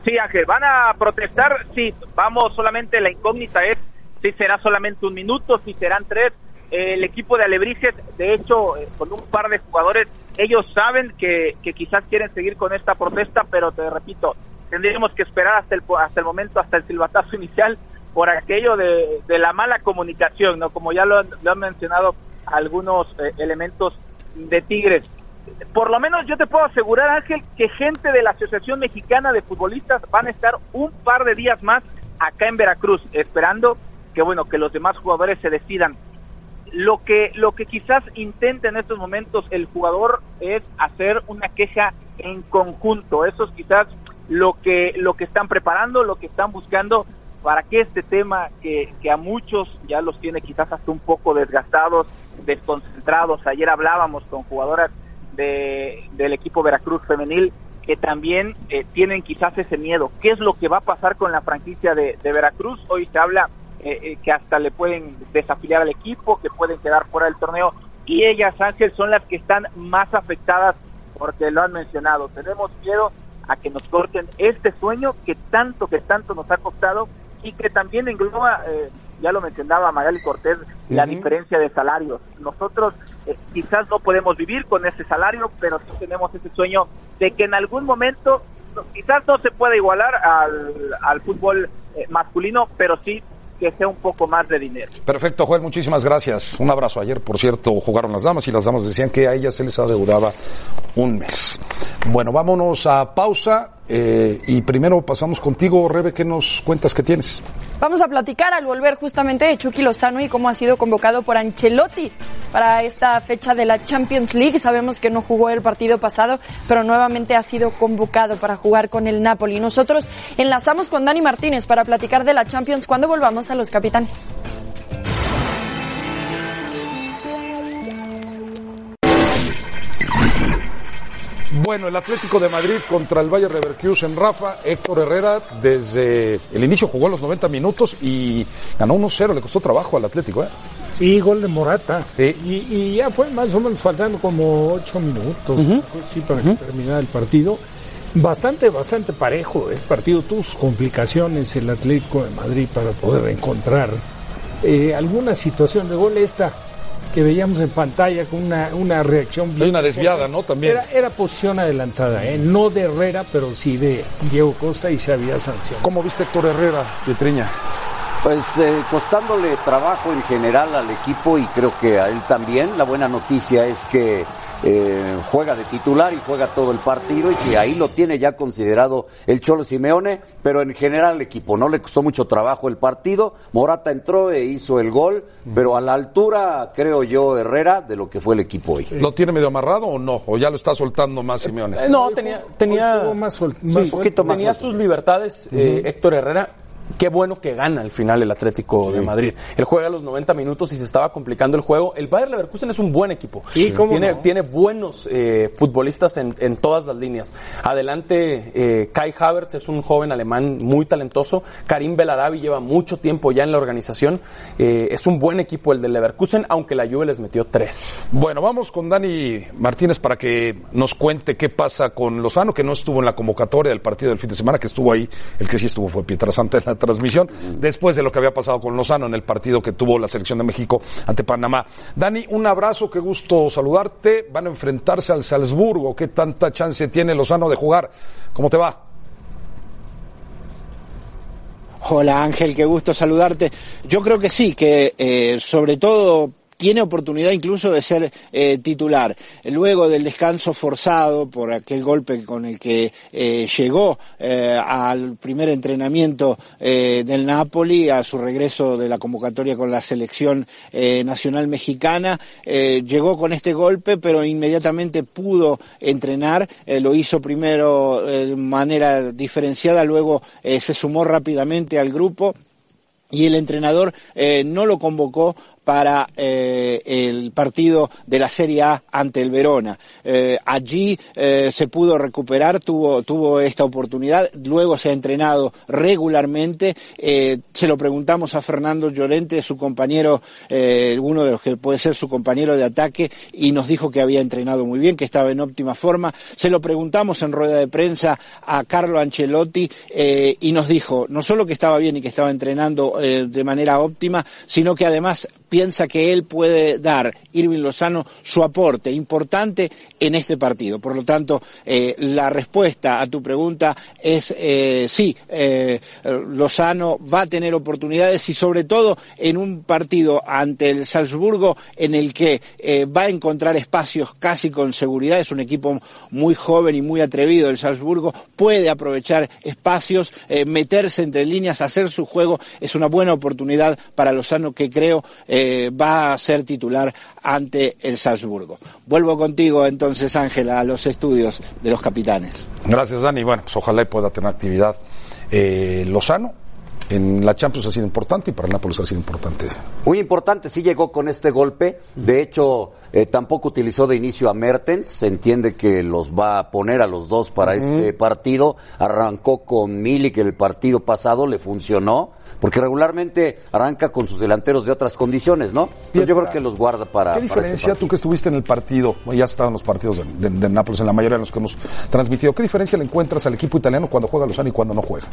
Sí, Ángel, ¿van a protestar? Sí, vamos, solamente la incógnita es si será solamente un minuto, si serán tres. el equipo de Alebrijes, de hecho, eh, con un par de jugadores, ellos saben que, que quizás quieren seguir con esta protesta, pero te repito, tendríamos que esperar hasta el, hasta el momento, hasta el silbatazo inicial, por aquello de, de la mala comunicación, ¿no? Como ya lo, han- lo han mencionado algunos eh, elementos de Tigres. Por lo menos yo te puedo asegurar, Ángel, que gente de la Asociación Mexicana de Futbolistas van a estar un par de días más acá en Veracruz, esperando que bueno, que los demás jugadores se decidan. Lo que, lo que quizás intenta en estos momentos el jugador es hacer una queja en conjunto. Eso es quizás lo que, lo que están preparando, lo que están buscando para que este tema que, que a muchos ya los tiene quizás hasta un poco desgastados, desconcentrados. Ayer hablábamos con jugadoras de, del equipo Veracruz femenil que también eh, tienen quizás ese miedo. ¿Qué es lo que va a pasar con la franquicia de, de Veracruz? Hoy se habla eh, eh, que hasta le pueden desafiliar al equipo, que pueden quedar fuera del torneo. Y ellas, Ángel, son las que están más afectadas porque lo han mencionado. Tenemos miedo a que nos corten este sueño que tanto, que tanto nos ha costado y que también engloba, eh, ya lo mencionaba Magali Cortés, la diferencia de salarios. Nosotros eh, quizás no podemos vivir con ese salario, pero sí tenemos ese sueño de que en algún momento quizás no se pueda igualar al, al fútbol eh, masculino, pero sí que sea un poco más de dinero. Perfecto, Joel, muchísimas gracias. Un abrazo. Ayer, por cierto, jugaron las damas y las damas decían que a ellas se les adeudaba un mes. Bueno, vámonos a pausa eh, y primero pasamos contigo, Rebe, ¿qué nos cuentas que tienes? Vamos a platicar al volver justamente de Chucky Lozano y cómo ha sido convocado por Ancelotti para esta fecha de la Champions League. Sabemos que no jugó el partido pasado, pero nuevamente ha sido convocado para jugar con el Napoli. Nosotros enlazamos con Dani Martínez para platicar de la Champions cuando volvamos a los capitanes. Bueno, el Atlético de Madrid contra el Bayer Leverkusen, Rafa, Héctor Herrera, desde el inicio jugó los 90 minutos y ganó 1-0, le costó trabajo al Atlético, ¿eh? Sí, gol de Morata. Y, y ya fue más o menos faltando como ocho minutos pues sí, para que terminara el partido. Bastante, bastante parejo el partido. Sus complicaciones el Atlético de Madrid para poder encontrar eh, alguna situación de gol esta que veíamos en pantalla con una, una reacción Hay una desviada, ¿no? También. Era, era posición adelantada, ¿eh? no de Herrera, pero sí de Diego Costa y se había sanción. ¿Cómo viste Héctor Herrera, Pietriña? Pues eh, costándole trabajo en general al equipo y creo que a él también. La buena noticia es que eh, juega de titular y juega todo el partido y que ahí lo tiene ya considerado el Cholo Simeone, pero en general el equipo no le costó mucho trabajo el partido. Morata entró e hizo el gol, pero a la altura, creo yo, Herrera, de lo que fue el equipo hoy. ¿Lo tiene medio amarrado o no? ¿O ya lo está soltando más Simeone? Eh, no, tenía, tenía, más sol- sí, más suelto. tenía sus libertades eh, Héctor Herrera. Qué bueno que gana al final el Atlético de Madrid. Él juega los 90 minutos y se estaba complicando el juego. El Bayer Leverkusen es un buen equipo. Sí, cómo tiene, no. tiene buenos eh, futbolistas en, en todas las líneas. Adelante, eh, Kai Havertz es un joven alemán muy talentoso. Karim Belarabi lleva mucho tiempo ya en la organización. Eh, es un buen equipo el del Leverkusen, aunque la Juve les metió tres. Bueno, vamos con Dani Martínez para que nos cuente qué pasa con Lozano, que no estuvo en la convocatoria del partido del fin de semana, que estuvo ahí, el que sí estuvo fue Pietrasanta en la transmisión, después de lo que había pasado con Lozano en el partido que tuvo la selección de México ante Panamá. Dani, un abrazo, qué gusto saludarte. Van a enfrentarse al Salzburgo, ¿qué tanta chance tiene Lozano de jugar? ¿Cómo te va? Hola Ángel, qué gusto saludarte. Yo creo que sí, que eh, sobre todo tiene oportunidad incluso de ser eh, titular. Luego del descanso forzado por aquel golpe con el que eh, llegó eh, al primer entrenamiento del Napoli, a su regreso de la convocatoria con la selección nacional mexicana, llegó con este golpe, pero inmediatamente pudo entrenar. Lo hizo primero de manera diferenciada, luego se sumó rápidamente al grupo y el entrenador no lo convocó para eh, el partido de la Serie A ante el Verona. Eh, allí eh, se pudo recuperar, tuvo, tuvo esta oportunidad, luego se ha entrenado regularmente. Eh, se lo preguntamos a Fernando Llorente, su compañero, eh, uno de los que puede ser su compañero de ataque, y nos dijo que había entrenado muy bien, que estaba en óptima forma. Se lo preguntamos en rueda de prensa a Carlo Ancelotti eh, y nos dijo no solo que estaba bien y que estaba entrenando de manera óptima, sino que además piensa que él puede dar, Irving Lozano, su aporte importante en este partido. Por lo tanto, eh, la respuesta a tu pregunta es eh, sí, eh, Lozano va a tener oportunidades y sobre todo en un partido ante el Salzburgo en el que va a encontrar espacios casi con seguridad. Es un equipo muy joven y muy atrevido. El Salzburgo puede aprovechar espacios, meterse entre líneas, hacer su juego. Es una buena oportunidad para Lozano que creo va a ser titular ante el Salzburgo. Vuelvo contigo entonces, Ángela, a los estudios de los capitanes. Gracias, Dani. Bueno, pues ojalá pueda tener actividad eh, Lozano. En la Champions ha sido importante y para el Nápoles ha sido importante. Muy importante, sí llegó con este golpe. De hecho, eh, tampoco utilizó de inicio a Mertens. Se entiende que los va a poner a los dos para este partido. Arrancó con Milik el partido pasado, le funcionó. Porque regularmente arranca con sus delanteros de otras condiciones, ¿no? Yo creo que los guarda para. ¿Qué para este diferencia, partido. tú que estuviste en el partido, bueno, ya has estado en los partidos de, de- de Nápoles, en la mayoría de los que hemos transmitido, ¿qué diferencia le encuentras al equipo italiano cuando juega Lozano y cuando no juega?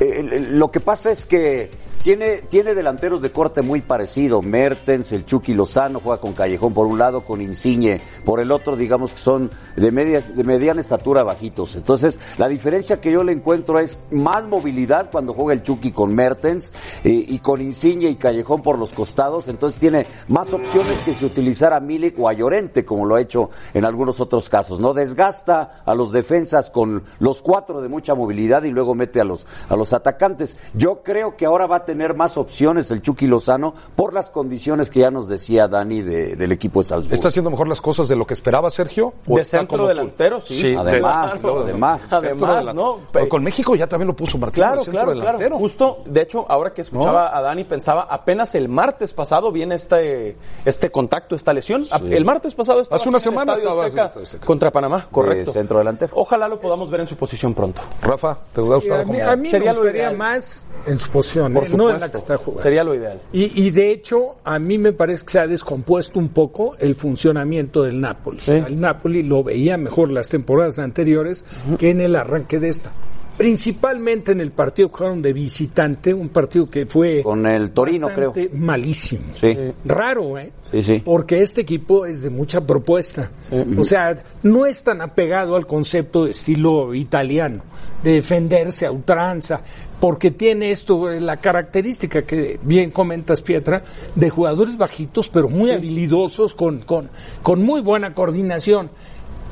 Eh, lo que pasa es que tiene, tiene delanteros de corte muy parecido. Mertens, el Chucky Lozano juega con Callejón por un lado, con Insigne por el otro, digamos que son de, media, de mediana estatura bajitos. Entonces, la diferencia que yo le encuentro es más movilidad cuando juega el Chucky con Mertens eh, y con Insigne y Callejón por los costados. Entonces, tiene más opciones que si utilizara Milik o a Llorente, como lo ha hecho en algunos otros casos. No desgasta a los defensas con los cuatro de mucha movilidad y luego mete a los, a los atacantes. Yo creo que ahora va a tener más opciones el Chucky Lozano por las condiciones que ya nos decía Dani de- del equipo de Salzburgo. ¿Está haciendo mejor las cosas de lo que esperaba Sergio? ¿O De está centro como delantero, sí. Además, de- claro, además. Además, delan- ¿no? Pero Con México ya también lo puso Martín, Claro, centro claro, delantero. claro. Justo, de hecho, ahora que escuchaba a Dani, pensaba, apenas el martes pasado viene este, este contacto, esta lesión. El martes pasado estaba Hace una aquí en el semana estaba Azteca Azteca. contra Panamá, correcto. centro delantero. Ojalá lo podamos ver en su posición pronto. Rafa, ¿te gusta Y a mí, a mí Sería me lo gustaría más en su posición, Por eh, no en la que está jugando. Sería lo ideal. Y, y de hecho, a mí me parece que se ha descompuesto un poco el funcionamiento del Napoli. El Napoli lo veía mejor las temporadas anteriores que en el arranque de esta. Principalmente en el partido que jugaron de visitante, un partido que fue Con el Torino, bastante malísimo. Sí. Raro, ¿eh? Sí, sí. Porque este equipo es de mucha propuesta. O sea, no es tan apegado al concepto de estilo italiano, de defenderse a ultranza, porque tiene esto, eh, la característica que bien comentas, Pietra, de jugadores bajitos, pero muy habilidosos, con, con, con muy buena coordinación.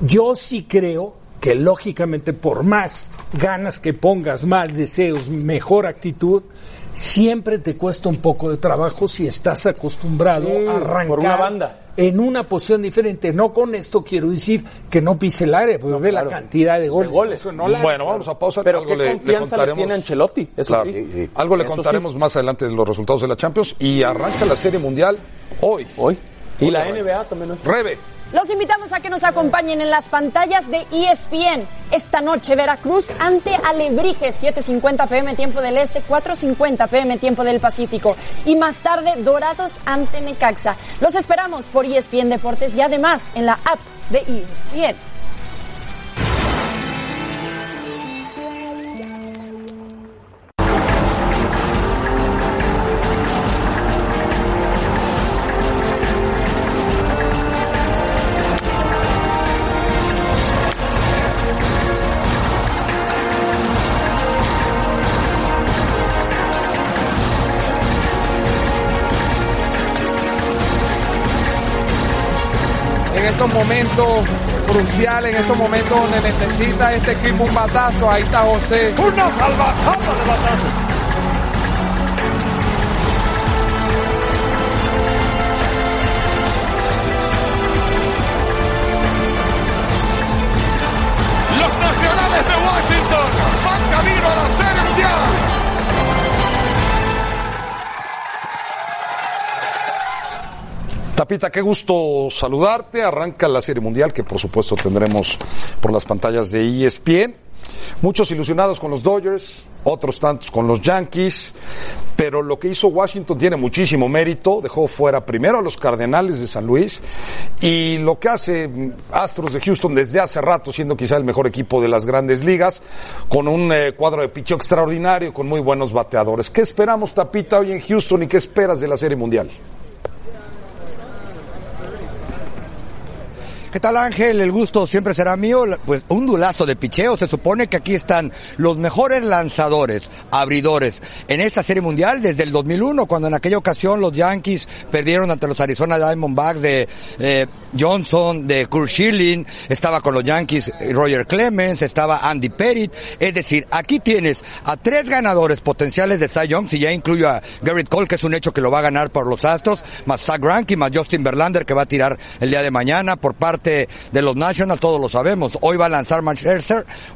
Yo sí creo que lógicamente por más ganas que pongas, más deseos, mejor actitud, siempre te cuesta un poco de trabajo si estás acostumbrado Mm, a arrancar por una banda. en una posición diferente. No con esto quiero decir que no pise el área, porque ve claro. la cantidad de goles. De goles. que no la- Bueno, vamos a pausa. Pero algo qué le, confianza le contaremos. tiene Ancelotti, eso Claro. sí. Algo le Eso contaremos más adelante de los resultados de la Champions y arranca la Serie Mundial hoy. Hoy. Y Hoy la arranca. NBA también hoy. Rebe. Los invitamos a que nos acompañen en las pantallas de ESPN. Esta noche Veracruz ante Alebrijes, 7.50 pm tiempo del Este, 4.50 pm tiempo del Pacífico. Y más tarde Dorados ante Necaxa. Los esperamos por ESPN Deportes y además en la app de ESPN. Momentos cruciales, en esos momentos donde necesita este equipo un batazo, ahí está José. Una salvajada de batazo. Los nacionales de Washington van camino a la Serie Mundial. Tapita, qué gusto saludarte. Arranca la Serie Mundial que por supuesto tendremos por las pantallas de ESPN. Muchos ilusionados con los Dodgers, otros tantos con los Yankees, pero lo que hizo Washington tiene muchísimo mérito. Dejó fuera primero a los Cardenales de San Luis y lo que hace mm, Astros de Houston desde hace rato, siendo quizá el mejor equipo de las grandes ligas, con un eh, cuadro de picheo extraordinario, con muy buenos bateadores. ¿Qué esperamos, Tapita, hoy en Houston y qué esperas de la Serie Mundial? ¿Qué tal Ángel? El gusto siempre será mío. Pues un dulazo de picheo. Se supone que aquí están los mejores lanzadores, abridores en esta serie mundial desde el 2001, cuando en aquella ocasión los Yankees perdieron ante los Arizona Diamondbacks de eh, Johnson, de Kurt Schilling, estaba con los Yankees Roger Clemens, estaba Andy Pettit. Es decir, aquí tienes a tres ganadores potenciales de Cy Young, si ya incluyo a Garrett Cole, que es un hecho que lo va a ganar por los Astros, más Zach Greinke, más Justin Verlander, que va a tirar el día de mañana por parte de los Nationals, todos lo sabemos. Hoy va a lanzar Max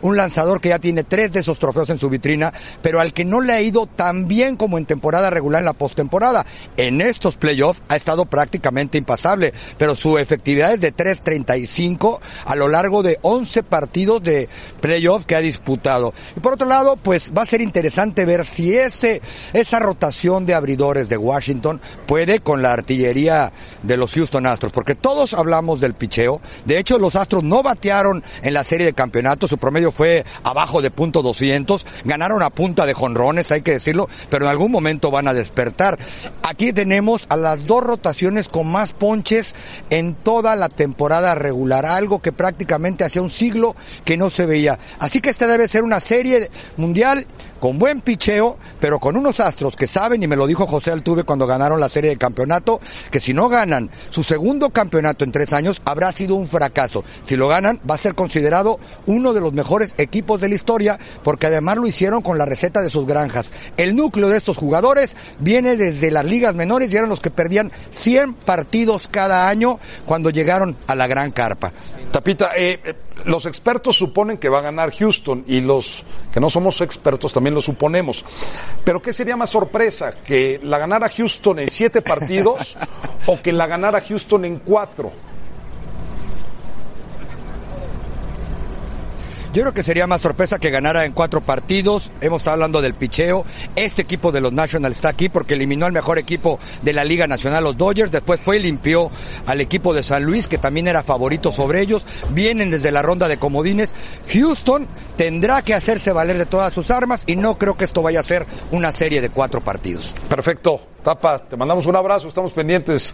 un lanzador que ya tiene tres de esos trofeos en su vitrina, pero al que no le ha ido tan bien como en temporada regular en la postemporada. En estos playoffs ha estado prácticamente impasable, pero su efectividad es de 3.35 a lo largo de 11 partidos de playoffs que ha disputado. Y por otro lado, pues va a ser interesante ver si ese, esa rotación de abridores de Washington puede con la artillería de los Houston Astros, porque todos hablamos del picheo. De hecho, los Astros no batearon en la serie de campeonatos, su promedio fue abajo de punto 200, ganaron a punta de jonrones, hay que decirlo, pero en algún momento van a despertar. Aquí tenemos a las dos rotaciones con más ponches en toda la temporada regular, algo que prácticamente hacía un siglo que no se veía. Así que esta debe ser una serie mundial con buen picheo, pero con unos astros que saben, y me lo dijo José Altuve cuando ganaron la serie de campeonato, que si no ganan su segundo campeonato en tres años, habrá sido un fracaso. Si lo ganan, va a ser considerado uno de los mejores equipos de la historia, porque además lo hicieron con la receta de sus granjas. El núcleo de estos jugadores viene desde las ligas menores y eran los que perdían 100 partidos cada año cuando llegaron a la gran carpa. Tapita, eh, eh, los expertos suponen que va a ganar Houston y los que no somos expertos también lo suponemos. Pero ¿qué sería más sorpresa? ¿Que la ganara Houston en siete partidos o que la ganara Houston en cuatro? Yo creo que sería más sorpresa que ganara en cuatro partidos. Hemos estado hablando del picheo. Este equipo de los Nationals está aquí porque eliminó al mejor equipo de la Liga Nacional, los Dodgers. Después fue y limpió al equipo de San Luis, que también era favorito sobre ellos. Vienen desde la ronda de comodines. Houston tendrá que hacerse valer de todas sus armas y no creo que esto vaya a ser una serie de cuatro partidos. Perfecto. Tapa, te mandamos un abrazo, estamos pendientes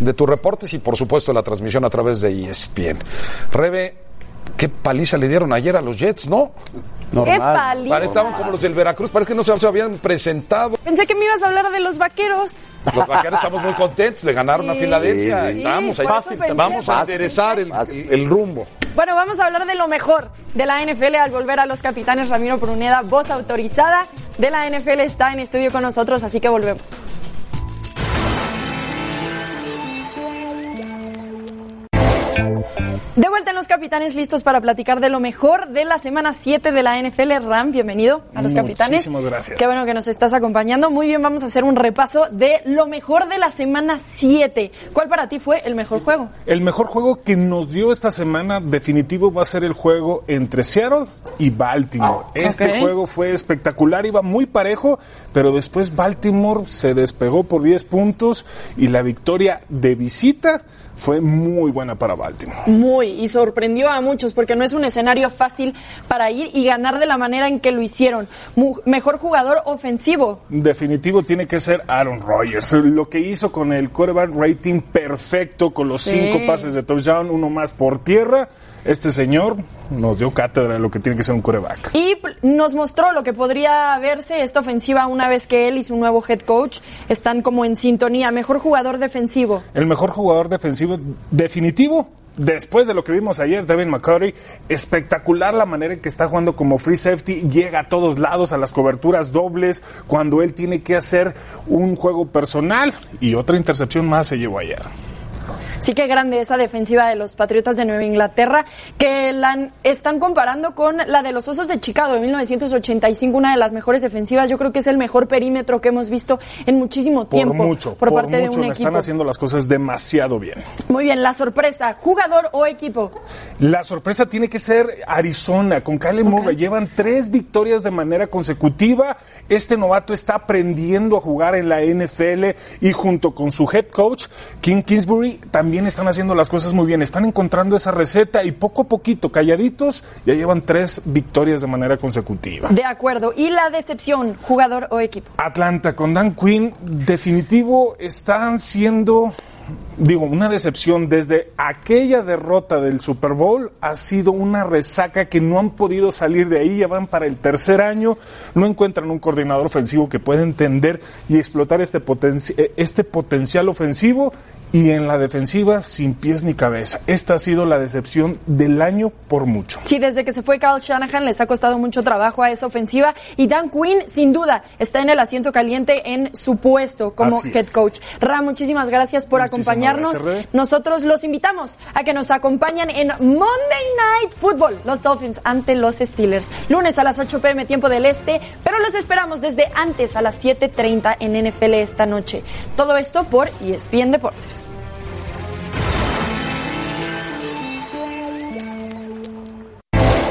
de tus reportes y por supuesto de la transmisión a través de ESPN. Rebe, qué paliza le dieron ayer a los Jets, ¿no? ¡Qué paliza! Estaban como los del Veracruz, parece que no se habían presentado. Pensé que me ibas a hablar de los vaqueros. Los vaqueros estamos muy contentos de ganar una Sí, Filadelfia. sí, Estamos ahí. pensé. Vamos a Fácil. enderezar el, el- el rumbo. Bueno, vamos a hablar de lo mejor de la NFL al volver a los capitanes. Ramiro Pruneda, voz autorizada de la NFL, está en estudio con nosotros, así que volvemos. De vuelta en los capitanes, listos para platicar de lo mejor de la semana 7 de la NFL. Ram, bienvenido a los capitanes. Muchísimas gracias. Qué bueno que nos estás acompañando. Muy bien, vamos a hacer un repaso de lo mejor de la semana 7. ¿Cuál para ti fue el mejor juego? El mejor juego que nos dio esta semana definitivo va a ser el juego entre Seattle y Baltimore. Este juego fue espectacular, iba muy parejo, pero después Baltimore se despegó por 10 puntos y la victoria de visita fue muy buena para Baltimore. Muy, y sorprendió a muchos porque no es un escenario fácil para ir y ganar de la manera en que lo hicieron. Mu- mejor jugador ofensivo. Definitivo tiene que ser Aaron Rodgers. Lo que hizo con el quarterback rating perfecto, con los Sí. cinco pases de touchdown, uno más por tierra. Este señor nos dio cátedra de lo que tiene que ser un quarterback. Y nos mostró lo que podría verse esta ofensiva una vez que él y su nuevo head coach están como en sintonía. Mejor jugador defensivo. El mejor jugador defensivo definitivo. Después de lo que vimos ayer, Devin McCurry, espectacular la manera en que está jugando como free safety, llega a todos lados, a las coberturas dobles, cuando él tiene que hacer un juego personal y otra intercepción más se llevó ayer. Sí que grande esa defensiva de los Patriotas de Nueva Inglaterra, que la están comparando con la de los Osos de Chicago de 1985, una de las mejores defensivas. Yo creo que es el mejor perímetro que hemos visto en muchísimo tiempo por mucho, por, por, parte mucho de un están equipo. haciendo las cosas demasiado bien. Muy bien, la sorpresa, jugador o equipo. La sorpresa tiene que ser Arizona, con Kyle Murray. Llevan tres victorias de manera consecutiva. Este novato está aprendiendo a jugar en la NFL y junto con su head coach, King Kingsbury, también están haciendo las cosas muy bien. Están encontrando esa receta y poco a poquito, calladitos, ya llevan tres victorias de manera consecutiva. De acuerdo. Y la decepción, jugador o equipo. Atlanta con Dan Quinn, definitivo, están siendo digo, una decepción desde aquella derrota del Super Bowl ha sido una resaca que no han podido salir de ahí, ya van para el tercer año, no encuentran un coordinador ofensivo que pueda entender y explotar este, potenci- eh, este potencial ofensivo y en la defensiva sin pies ni cabeza. Esta ha sido la decepción del año por mucho. Sí, desde que se fue Kyle Shanahan les ha costado mucho trabajo a esa ofensiva y Dan Quinn, sin duda, está en el asiento caliente en su puesto como Así head es. coach. Ra, muchísimas gracias por Muchísimas acompañarnos. gracias. Nosotros los invitamos a que nos acompañen en Monday Night Football, los Dolphins ante los Steelers. Lunes a las 8 pm tiempo del este, pero los esperamos desde antes a las 7.30 en NFL esta noche. Todo esto por ESPN Deportes.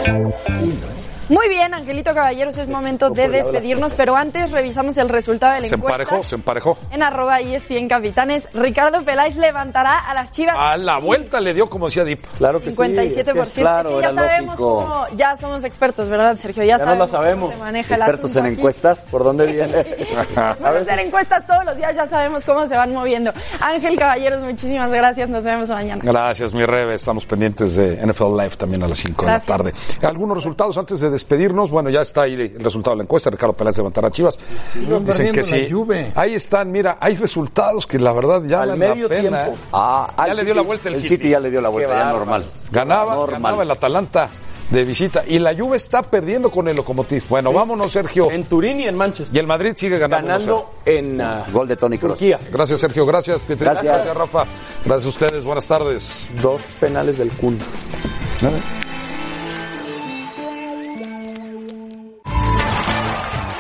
Uno. Muy bien, Angelito Caballeros, es momento de despedirnos, pero antes revisamos el resultado de la Se encuesta. emparejó, se emparejó. En arroba E ESPN Capitanes, Ricardo Peláez levantará a las Chivas. A la vuelta le dio, como decía Dip. Claro 57%. Es que ya sabemos cómo, ya somos expertos, ¿verdad, Sergio? Ya, Ya no la sabemos. cómo sabemos. se maneja el Expertos en aquí. encuestas. ¿Por dónde viene? Después de hacer encuestas todos los días ya sabemos cómo se van moviendo. Ángel Caballeros, muchísimas gracias. Nos vemos mañana. Gracias, mi Rebe. Estamos pendientes de NFL Live también a las 5 de la tarde. Algunos resultados antes de despedirnos. Bueno, ya está ahí el resultado de la encuesta. Ricardo Peláez levantará Chivas. Dicen que sí. Ahí están, mira, hay resultados que la verdad ya Al medio la pena. tiempo. ¿eh? Ah, ya le dio City- la vuelta el, el City ya le dio la vuelta, Qué ya normal. Ganaba, Normal. ganaba el Atalanta de visita. Y la Juve está perdiendo con el Lokomotiv. Bueno, vámonos, Sergio. En Turín y en Manchester. Y el Madrid sigue ganando. Ganando en ah, Gol de Tony Kroos. Gracias, Sergio. Gracias, Pietrito. Gracias. Rafa. Gracias a ustedes. Buenas tardes. Dos penales del culo.